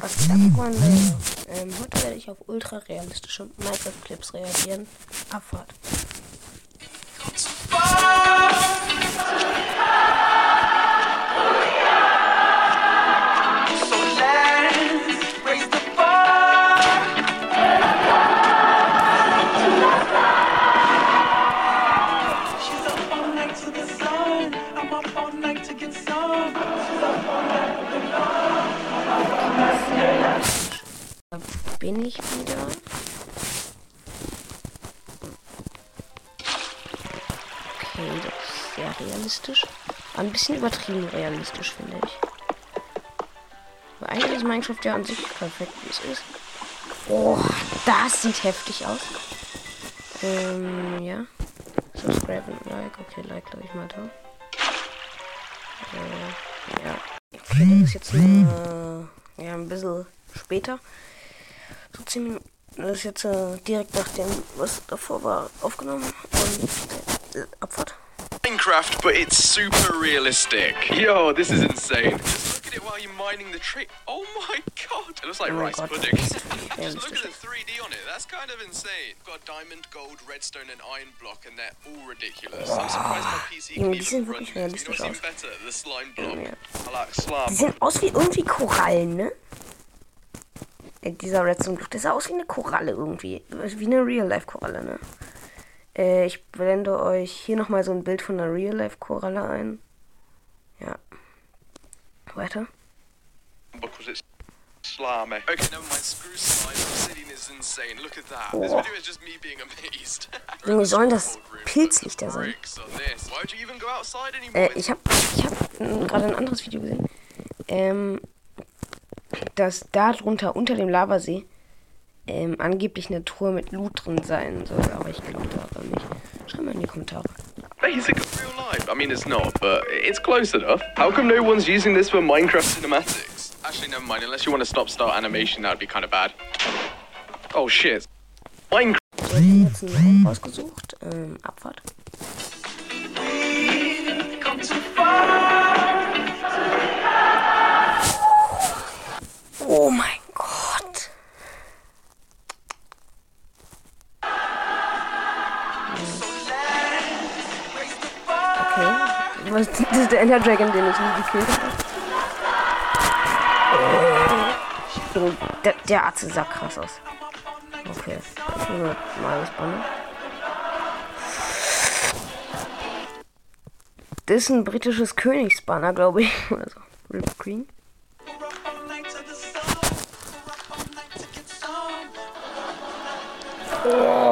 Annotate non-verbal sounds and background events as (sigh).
Was geht ab, Freunde? Ähm, heute werde ich auf ultra realistische Minecraft-Clips reagieren. Abfahrt. She's up all night to the sun. I'm up all night to get some. She's up all night bin ich wieder. Okay, das ist sehr realistisch. Ein bisschen übertrieben realistisch, finde ich. Aber eigentlich ist Minecraft ja an sich perfekt, wie es ist. Oh, das sieht heftig aus. Ähm, ja. Subscribe und Like. Okay, Like glaube ich mal da. Äh, ja. Okay, das ist jetzt äh, ja, ein bisschen später. So 10 Minuten. Das ist jetzt äh, direkt nach dem, was davor war, aufgenommen. Und äh, Abfahrt. Minecraft, but it's super realistic. Yo, this is insane. Just look at it while you're mining the tree. Oh my god! It looks like Oh rice God. pudding. (laughs) Just look at the 3D on it. That's kind of insane. Got diamond, gold, redstone, and iron block, and they're all ridiculous. I'm surprised my PC Junge, can die sehen even run. You know realistisch what's even aus. better? The slime block. I like Die slime. sehen aus wie irgendwie Korallen, ne? Äh, dieser Redstone Bluff, der sah aus wie eine Koralle irgendwie. Wie eine Real-Life-Koralle, ne? Äh, ich blende euch hier nochmal so ein Bild von einer Real-Life-Koralle ein. Ja. Weiter. Slimy. Okay, never mind. Screw slime. Obsidian is insane. Look at that. This video is just me being amazed. (laughs) Junge, sollen das Pilzlichter sein? Äh, ich habe ich hab, gerade ein anderes Video gesehen. Ähm, dass da drunter, unter dem Lavasee, ähm, angeblich eine Truhe mit Loot drin sein soll. Aber ich glaube daran nicht. Schreibt mal in die Kommentare. basic of real life. I mean, it's not, but it's close enough. How come no one's using this for Minecraft cinematics? Actually, never mind. Unless you want to stop start animation, that would be kind of bad. Oh shit. Minecraft. So, ich habe jetzt einen Raum rausgesucht. Ähm, Abfahrt. Okay. Was, das ist der Ender Dragon, den ich nie gekillt habe. Oh. Der, der Atze sah krass aus. Okay. Mal mal respannen. Das ist ein britisches Königsbanner, glaube ich. Oder (laughs) so. Rip Green. We're